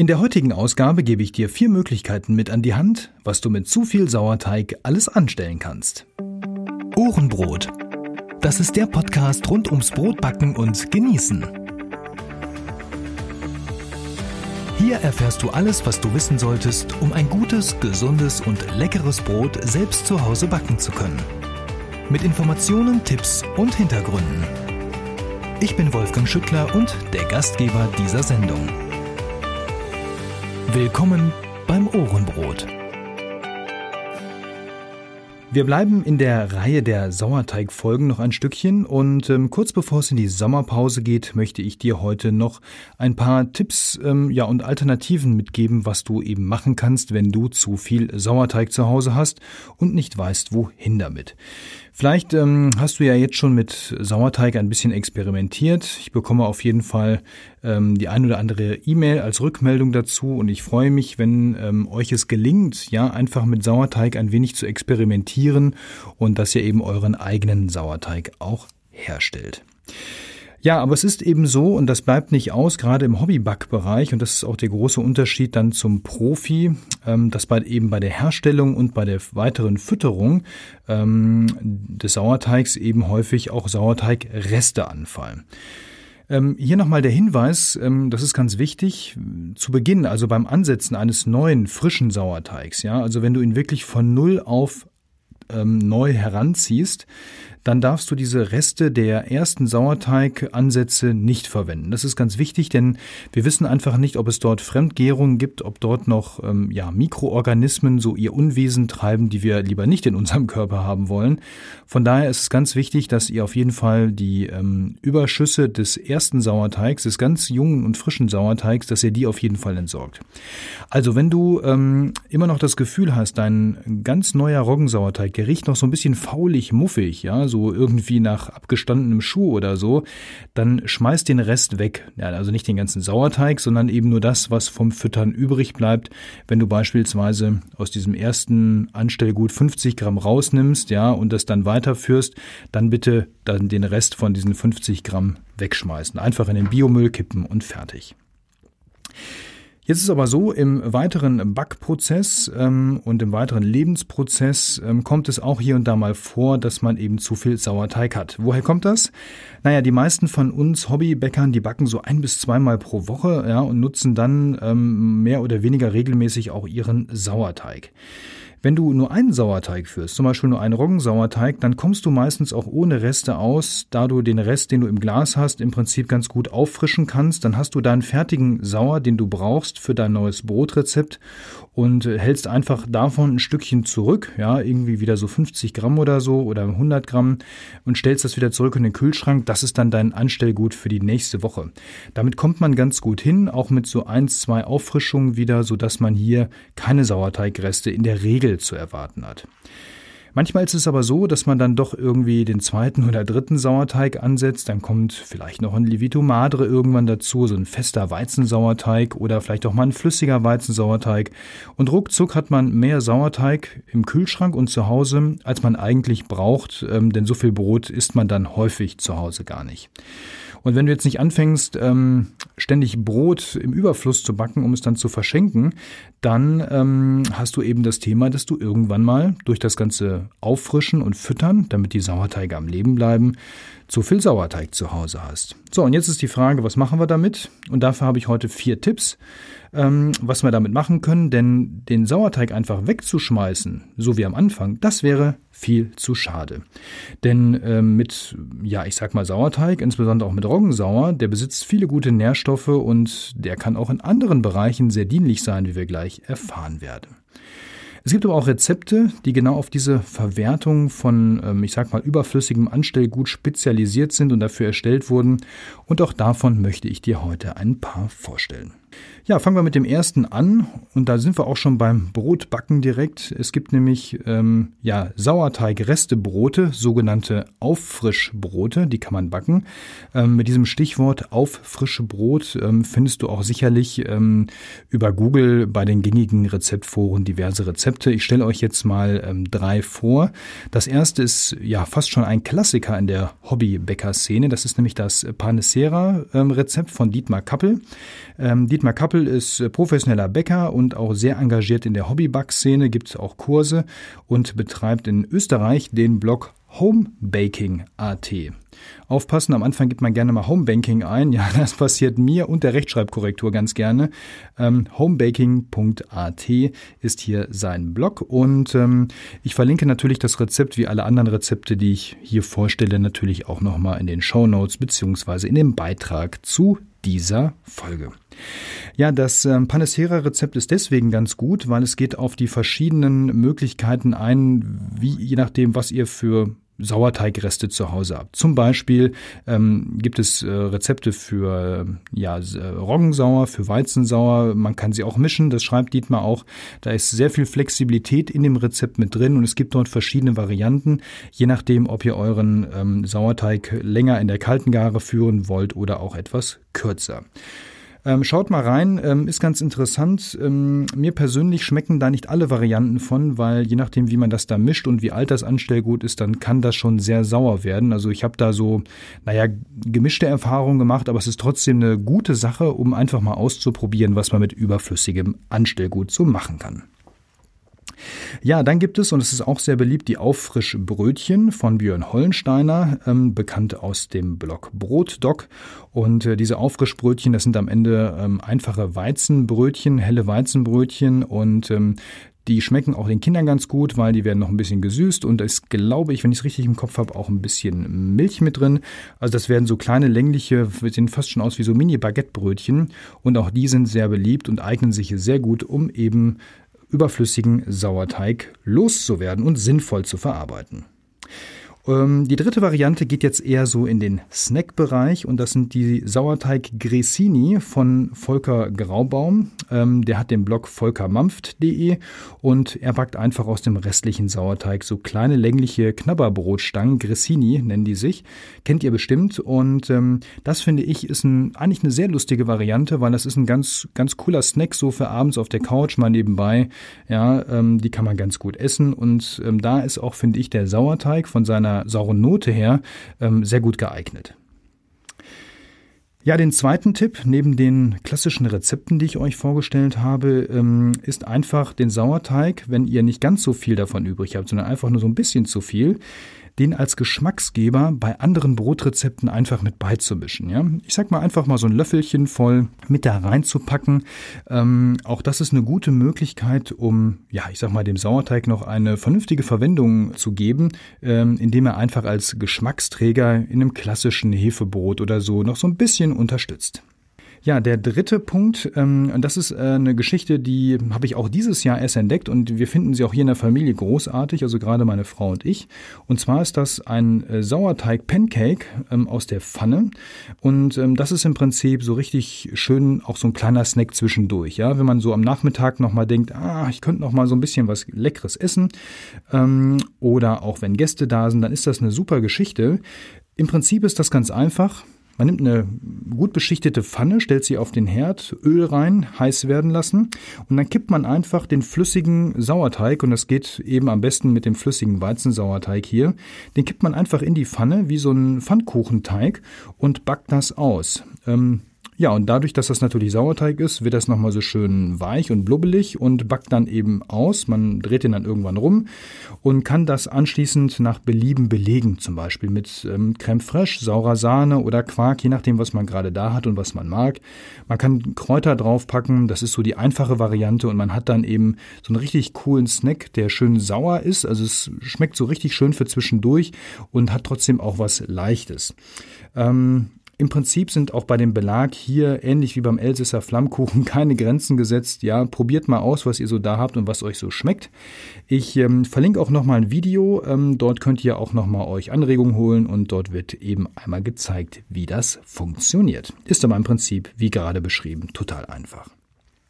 In der heutigen Ausgabe gebe ich dir vier Möglichkeiten mit an die Hand, was du mit zu viel Sauerteig alles anstellen kannst. Ohrenbrot. Das ist der Podcast rund ums Brotbacken und Genießen. Hier erfährst du alles, was du wissen solltest, um ein gutes, gesundes und leckeres Brot selbst zu Hause backen zu können. Mit Informationen, Tipps und Hintergründen. Ich bin Wolfgang Schüttler und der Gastgeber dieser Sendung. Willkommen beim Ohrenbrot. Wir bleiben in der Reihe der Sauerteigfolgen noch ein Stückchen und ähm, kurz bevor es in die Sommerpause geht, möchte ich dir heute noch ein paar Tipps ähm, ja und Alternativen mitgeben, was du eben machen kannst, wenn du zu viel Sauerteig zu Hause hast und nicht weißt, wohin damit. Vielleicht ähm, hast du ja jetzt schon mit Sauerteig ein bisschen experimentiert. Ich bekomme auf jeden Fall ähm, die ein oder andere E-Mail als Rückmeldung dazu und ich freue mich, wenn ähm, euch es gelingt, ja, einfach mit Sauerteig ein wenig zu experimentieren und dass ihr eben euren eigenen Sauerteig auch herstellt. Ja, aber es ist eben so, und das bleibt nicht aus, gerade im Hobbybackbereich, und das ist auch der große Unterschied dann zum Profi, ähm, dass bei, eben bei der Herstellung und bei der weiteren Fütterung ähm, des Sauerteigs eben häufig auch Sauerteigreste anfallen. Ähm, hier nochmal der Hinweis, das ist ganz wichtig, zu Beginn, also beim Ansetzen eines neuen, frischen Sauerteigs, ja, also wenn du ihn wirklich von Null auf ähm, neu heranziehst, dann darfst du diese Reste der ersten Sauerteigansätze nicht verwenden. Das ist ganz wichtig, denn wir wissen einfach nicht, ob es dort Fremdgärungen gibt, ob dort noch ähm, ja, Mikroorganismen so ihr Unwesen treiben, die wir lieber nicht in unserem Körper haben wollen. Von daher ist es ganz wichtig, dass ihr auf jeden Fall die ähm, Überschüsse des ersten Sauerteigs, des ganz jungen und frischen Sauerteigs, dass ihr die auf jeden Fall entsorgt. Also wenn du ähm, immer noch das Gefühl hast, dein ganz neuer Roggensauerteig, der riecht noch so ein bisschen faulig, muffig, ja, so so irgendwie nach abgestandenem Schuh oder so, dann schmeiß den Rest weg. Ja, also nicht den ganzen Sauerteig, sondern eben nur das, was vom Füttern übrig bleibt. Wenn du beispielsweise aus diesem ersten Anstellgut 50 Gramm rausnimmst, ja, und das dann weiterführst, dann bitte dann den Rest von diesen 50 Gramm wegschmeißen. Einfach in den Biomüll kippen und fertig. Jetzt ist aber so, im weiteren Backprozess ähm, und im weiteren Lebensprozess ähm, kommt es auch hier und da mal vor, dass man eben zu viel Sauerteig hat. Woher kommt das? Naja, die meisten von uns Hobbybäckern, die backen so ein bis zweimal pro Woche ja, und nutzen dann ähm, mehr oder weniger regelmäßig auch ihren Sauerteig. Wenn du nur einen Sauerteig führst, zum Beispiel nur einen Roggensauerteig, dann kommst du meistens auch ohne Reste aus, da du den Rest, den du im Glas hast, im Prinzip ganz gut auffrischen kannst. Dann hast du deinen fertigen Sauer, den du brauchst für dein neues Brotrezept und hältst einfach davon ein Stückchen zurück, ja, irgendwie wieder so 50 Gramm oder so oder 100 Gramm und stellst das wieder zurück in den Kühlschrank. Das ist dann dein Anstellgut für die nächste Woche. Damit kommt man ganz gut hin, auch mit so eins, zwei Auffrischungen wieder, so dass man hier keine Sauerteigreste in der Regel Regel zu erwarten hat. Manchmal ist es aber so, dass man dann doch irgendwie den zweiten oder dritten Sauerteig ansetzt. Dann kommt vielleicht noch ein Levito Madre irgendwann dazu, so ein fester Weizensauerteig oder vielleicht auch mal ein flüssiger Weizensauerteig. Und ruckzuck hat man mehr Sauerteig im Kühlschrank und zu Hause, als man eigentlich braucht, ähm, denn so viel Brot isst man dann häufig zu Hause gar nicht. Und wenn du jetzt nicht anfängst, ähm, ständig Brot im Überfluss zu backen, um es dann zu verschenken, dann ähm, hast du eben das Thema, dass du irgendwann mal durch das ganze Auffrischen und Füttern, damit die Sauerteige am Leben bleiben, zu viel Sauerteig zu Hause hast. So, und jetzt ist die Frage, was machen wir damit? Und dafür habe ich heute vier Tipps, ähm, was wir damit machen können, denn den Sauerteig einfach wegzuschmeißen, so wie am Anfang, das wäre viel zu schade. Denn ähm, mit, ja, ich sag mal Sauerteig, insbesondere auch mit Roggensauer, der besitzt viele gute Nährstoffe und der kann auch in anderen Bereichen sehr dienlich sein, wie wir gleich erfahren werden. Es gibt aber auch Rezepte, die genau auf diese Verwertung von, ähm, ich sag mal, überflüssigem Anstellgut spezialisiert sind und dafür erstellt wurden. Und auch davon möchte ich dir heute ein paar vorstellen. Ja, fangen wir mit dem ersten an und da sind wir auch schon beim Brotbacken direkt. Es gibt nämlich ähm, ja Sauerteigrestebrote, sogenannte Auffrischbrote, die kann man backen. Ähm, mit diesem Stichwort auffrische Brot ähm, findest du auch sicherlich ähm, über Google bei den gängigen Rezeptforen diverse Rezepte. Ich stelle euch jetzt mal ähm, drei vor. Das erste ist ja fast schon ein Klassiker in der Hobbybäcker-Szene. Das ist nämlich das Panacera-Rezept von Dietmar Kappel. Dietmar Dietmar Kappel ist äh, professioneller Bäcker und auch sehr engagiert in der Hobbyback-Szene, gibt auch Kurse und betreibt in Österreich den Blog Homebaking.at. Aufpassen, am Anfang gibt man gerne mal Homebanking ein. Ja, das passiert mir und der Rechtschreibkorrektur ganz gerne. Ähm, homebaking.at ist hier sein Blog und ähm, ich verlinke natürlich das Rezept wie alle anderen Rezepte, die ich hier vorstelle, natürlich auch nochmal in den Show Notes beziehungsweise in dem Beitrag zu dieser Folge. Ja, das ähm, Panacea-Rezept ist deswegen ganz gut, weil es geht auf die verschiedenen Möglichkeiten ein, wie je nachdem, was ihr für Sauerteigreste zu Hause habt. Zum Beispiel ähm, gibt es äh, Rezepte für äh, ja, Roggensauer, für Weizensauer. Man kann sie auch mischen, das schreibt Dietmar auch. Da ist sehr viel Flexibilität in dem Rezept mit drin und es gibt dort verschiedene Varianten, je nachdem, ob ihr euren ähm, Sauerteig länger in der kalten Gare führen wollt oder auch etwas kürzer. Ähm, schaut mal rein, ähm, ist ganz interessant. Ähm, mir persönlich schmecken da nicht alle Varianten von, weil je nachdem, wie man das da mischt und wie alt das Anstellgut ist, dann kann das schon sehr sauer werden. Also ich habe da so, naja, gemischte Erfahrungen gemacht, aber es ist trotzdem eine gute Sache, um einfach mal auszuprobieren, was man mit überflüssigem Anstellgut so machen kann. Ja, dann gibt es, und es ist auch sehr beliebt, die Auffrischbrötchen von Björn Hollensteiner, ähm, bekannt aus dem Blog Brotdoc. Und äh, diese Auffrischbrötchen, das sind am Ende ähm, einfache Weizenbrötchen, helle Weizenbrötchen und ähm, die schmecken auch den Kindern ganz gut, weil die werden noch ein bisschen gesüßt und da ist, glaube ich, wenn ich es richtig im Kopf habe, auch ein bisschen Milch mit drin. Also das werden so kleine längliche, sehen fast schon aus wie so Mini-Baguettebrötchen und auch die sind sehr beliebt und eignen sich sehr gut, um eben überflüssigen Sauerteig loszuwerden und sinnvoll zu verarbeiten. Ähm, die dritte Variante geht jetzt eher so in den Snack-Bereich und das sind die Sauerteig Grissini von Volker Graubaum. Ähm, der hat den Blog volkermampft.de und er backt einfach aus dem restlichen Sauerteig so kleine längliche Knabberbrotstangen, Grissini nennen die sich, kennt ihr bestimmt und ähm, das finde ich ist ein, eigentlich eine sehr lustige Variante, weil das ist ein ganz, ganz cooler Snack so für abends auf der Couch mal nebenbei. Ja, die kann man ganz gut essen und da ist auch, finde ich, der Sauerteig von seiner sauren Note her ähm, sehr gut geeignet. Ja, den zweiten Tipp, neben den klassischen Rezepten, die ich euch vorgestellt habe, ähm, ist einfach den Sauerteig, wenn ihr nicht ganz so viel davon übrig habt, sondern einfach nur so ein bisschen zu viel, den als Geschmacksgeber bei anderen Brotrezepten einfach mit beizumischen. Ja? Ich sag mal einfach mal so ein Löffelchen voll mit da reinzupacken. Ähm, auch das ist eine gute Möglichkeit, um, ja, ich sag mal, dem Sauerteig noch eine vernünftige Verwendung zu geben, ähm, indem er einfach als Geschmacksträger in einem klassischen Hefebrot oder so noch so ein bisschen unterstützt. Ja, der dritte Punkt, ähm, das ist äh, eine Geschichte, die habe ich auch dieses Jahr erst entdeckt und wir finden sie auch hier in der Familie großartig, also gerade meine Frau und ich. Und zwar ist das ein äh, Sauerteig-Pancake ähm, aus der Pfanne und ähm, das ist im Prinzip so richtig schön auch so ein kleiner Snack zwischendurch. Ja, wenn man so am Nachmittag nochmal denkt, ah, ich könnte noch mal so ein bisschen was Leckeres essen ähm, oder auch wenn Gäste da sind, dann ist das eine super Geschichte. Im Prinzip ist das ganz einfach. Man nimmt eine gut beschichtete Pfanne, stellt sie auf den Herd, Öl rein, heiß werden lassen und dann kippt man einfach den flüssigen Sauerteig und das geht eben am besten mit dem flüssigen Weizensauerteig hier. Den kippt man einfach in die Pfanne wie so ein Pfannkuchenteig und backt das aus. Ähm, ja, und dadurch, dass das natürlich Sauerteig ist, wird das nochmal so schön weich und blubbelig und backt dann eben aus. Man dreht den dann irgendwann rum und kann das anschließend nach Belieben belegen, zum Beispiel mit ähm, Creme fraiche, saurer Sahne oder Quark, je nachdem, was man gerade da hat und was man mag. Man kann Kräuter draufpacken, das ist so die einfache Variante und man hat dann eben so einen richtig coolen Snack, der schön sauer ist. Also es schmeckt so richtig schön für zwischendurch und hat trotzdem auch was Leichtes. Ähm, im Prinzip sind auch bei dem Belag hier, ähnlich wie beim Elsisser Flammkuchen, keine Grenzen gesetzt. Ja, probiert mal aus, was ihr so da habt und was euch so schmeckt. Ich ähm, verlinke auch nochmal ein Video. Ähm, dort könnt ihr auch nochmal euch Anregungen holen und dort wird eben einmal gezeigt, wie das funktioniert. Ist aber im Prinzip, wie gerade beschrieben, total einfach.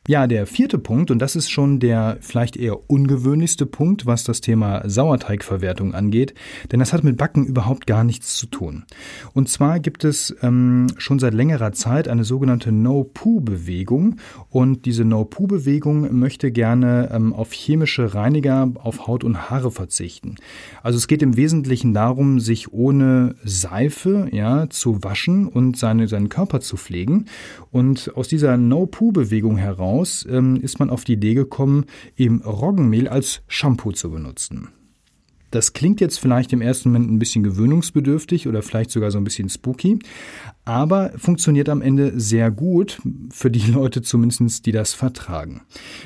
Ja, der vierte Punkt, und das ist schon der vielleicht eher ungewöhnlichste Punkt, was das Thema Sauerteigverwertung angeht, denn das hat mit Backen überhaupt gar nichts zu tun. Und zwar gibt es ähm, schon seit längerer Zeit eine sogenannte No-Poo-Bewegung und diese No-Poo-Bewegung möchte gerne ähm, auf chemische Reiniger auf Haut und Haare verzichten. Also es geht im Wesentlichen darum, sich ohne Seife ja, zu waschen und seine, seinen Körper zu pflegen. Und aus dieser No-Poo-Bewegung heraus hinaus ähm, ist man auf die Idee gekommen, eben Roggenmehl als Shampoo zu benutzen. Das klingt jetzt vielleicht im ersten Moment ein bisschen gewöhnungsbedürftig oder vielleicht sogar so ein bisschen spooky, aber funktioniert am Ende sehr gut für die Leute zumindest, die das vertragen.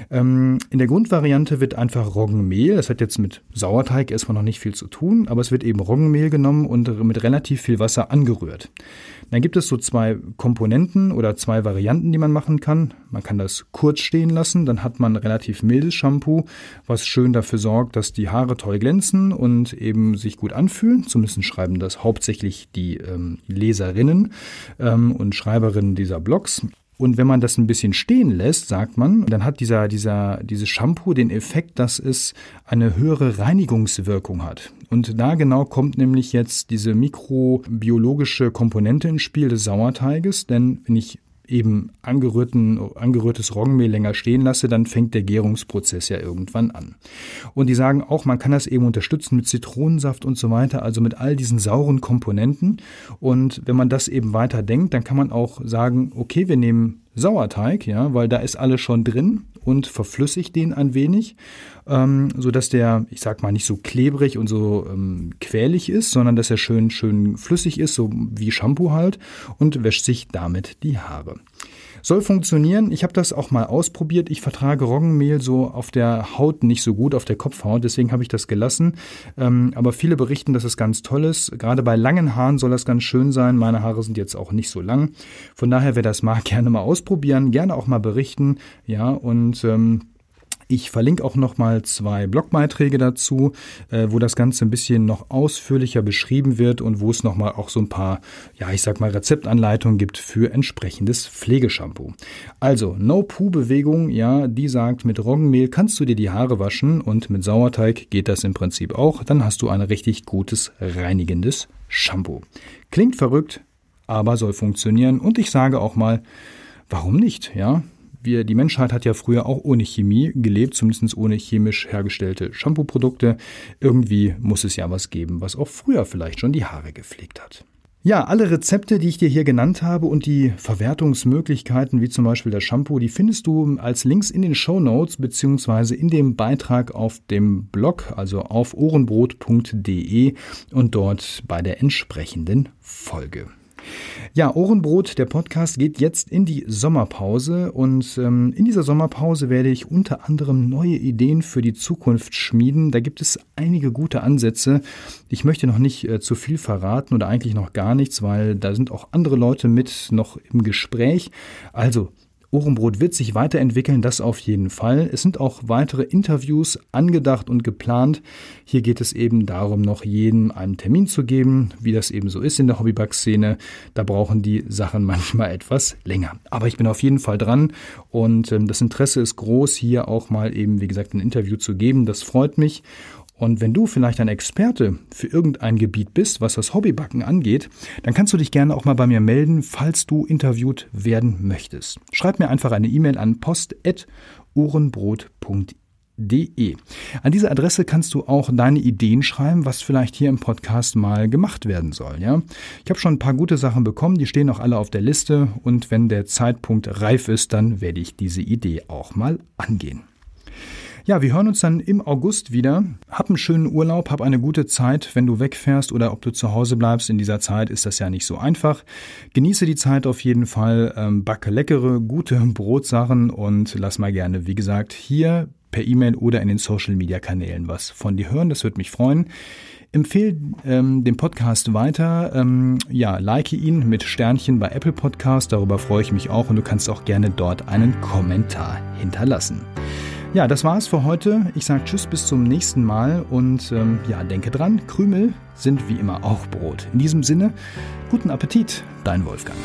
Ähm, in der Grundvariante wird einfach Roggenmehl, das hat jetzt mit Sauerteig erstmal noch nicht viel zu tun, aber es wird eben Roggenmehl genommen und mit relativ viel Wasser angerührt. Dann gibt es so zwei Komponenten oder zwei Varianten, die man machen kann. Man kann das kurz stehen lassen, dann hat man relativ mildes Shampoo, was schön dafür sorgt, dass die Haare toll glänzen und eben sich gut anfühlen. Zumindest schreiben das hauptsächlich die ähm, Leserinnen ähm, und Schreiberinnen dieser Blogs. Und wenn man das ein bisschen stehen lässt, sagt man, dann hat dieser, dieser, dieses Shampoo den Effekt, dass es eine höhere Reinigungswirkung hat. Und da genau kommt nämlich jetzt diese mikrobiologische Komponente ins Spiel des Sauerteiges, denn wenn ich eben angerührten, angerührtes Roggenmehl länger stehen lasse, dann fängt der Gärungsprozess ja irgendwann an. Und die sagen auch, man kann das eben unterstützen mit Zitronensaft und so weiter, also mit all diesen sauren Komponenten. Und wenn man das eben weiter denkt, dann kann man auch sagen, okay, wir nehmen Sauerteig, ja, weil da ist alles schon drin und verflüssigt den ein wenig, ähm, so dass der, ich sag mal, nicht so klebrig und so ähm, quälig ist, sondern dass er schön, schön flüssig ist, so wie Shampoo halt und wäscht sich damit die Haare. Soll funktionieren. Ich habe das auch mal ausprobiert. Ich vertrage Roggenmehl so auf der Haut nicht so gut, auf der Kopfhaut. Deswegen habe ich das gelassen. Ähm, aber viele berichten, dass es ganz toll ist. Gerade bei langen Haaren soll das ganz schön sein. Meine Haare sind jetzt auch nicht so lang. Von daher, wer das mag, gerne mal ausprobieren. Gerne auch mal berichten. Ja, und ähm, ich verlinke auch noch mal zwei Blogbeiträge dazu, äh, wo das Ganze ein bisschen noch ausführlicher beschrieben wird und wo es noch mal auch so ein paar, ja, ich sag mal Rezeptanleitungen gibt für entsprechendes Pflegeshampoo. Also No-Poo-Bewegung, ja, die sagt, mit Roggenmehl kannst du dir die Haare waschen und mit Sauerteig geht das im Prinzip auch. Dann hast du ein richtig gutes reinigendes Shampoo. Klingt verrückt, aber soll funktionieren und ich sage auch mal, warum nicht, ja? Wir, die Menschheit hat ja früher auch ohne Chemie gelebt, zumindest ohne chemisch hergestellte Shampoo-Produkte. Irgendwie muss es ja was geben, was auch früher vielleicht schon die Haare gepflegt hat. Ja, alle Rezepte, die ich dir hier genannt habe und die Verwertungsmöglichkeiten, wie zum Beispiel das Shampoo, die findest du als Links in den Show Notes beziehungsweise in dem Beitrag auf dem Blog, also auf ohrenbrot.de und dort bei der entsprechenden Folge. Ja, Ohrenbrot, der Podcast geht jetzt in die Sommerpause und ähm, in dieser Sommerpause werde ich unter anderem neue Ideen für die Zukunft schmieden. Da gibt es einige gute Ansätze. Ich möchte noch nicht äh, zu viel verraten oder eigentlich noch gar nichts, weil da sind auch andere Leute mit noch im Gespräch. Also Ohrenbrot wird sich weiterentwickeln, das auf jeden Fall. Es sind auch weitere Interviews angedacht und geplant. Hier geht es eben darum, noch jedem einen Termin zu geben, wie das eben so ist in der Hobbyback-Szene. Da brauchen die Sachen manchmal etwas länger. Aber ich bin auf jeden Fall dran und ähm, das Interesse ist groß, hier auch mal eben, wie gesagt, ein Interview zu geben. Das freut mich. Und wenn du vielleicht ein Experte für irgendein Gebiet bist, was das Hobbybacken angeht, dann kannst du dich gerne auch mal bei mir melden, falls du interviewt werden möchtest. Schreib mir einfach eine E-Mail an post.ohrenbrot.de. An diese Adresse kannst du auch deine Ideen schreiben, was vielleicht hier im Podcast mal gemacht werden soll. Ja? Ich habe schon ein paar gute Sachen bekommen, die stehen auch alle auf der Liste und wenn der Zeitpunkt reif ist, dann werde ich diese Idee auch mal angehen. Ja, wir hören uns dann im August wieder. Hab einen schönen Urlaub, hab eine gute Zeit, wenn du wegfährst oder ob du zu Hause bleibst. In dieser Zeit ist das ja nicht so einfach. Genieße die Zeit auf jeden Fall, ähm, backe leckere, gute Brotsachen und lass mal gerne, wie gesagt, hier per E-Mail oder in den Social Media Kanälen was von dir hören. Das würde mich freuen. Empfehle ähm, den Podcast weiter. Ähm, ja, like ihn mit Sternchen bei Apple Podcast. Darüber freue ich mich auch und du kannst auch gerne dort einen Kommentar hinterlassen. Ja, das war's für heute. Ich sage Tschüss bis zum nächsten Mal und ähm, ja, denke dran, Krümel sind wie immer auch Brot. In diesem Sinne, guten Appetit, dein Wolfgang.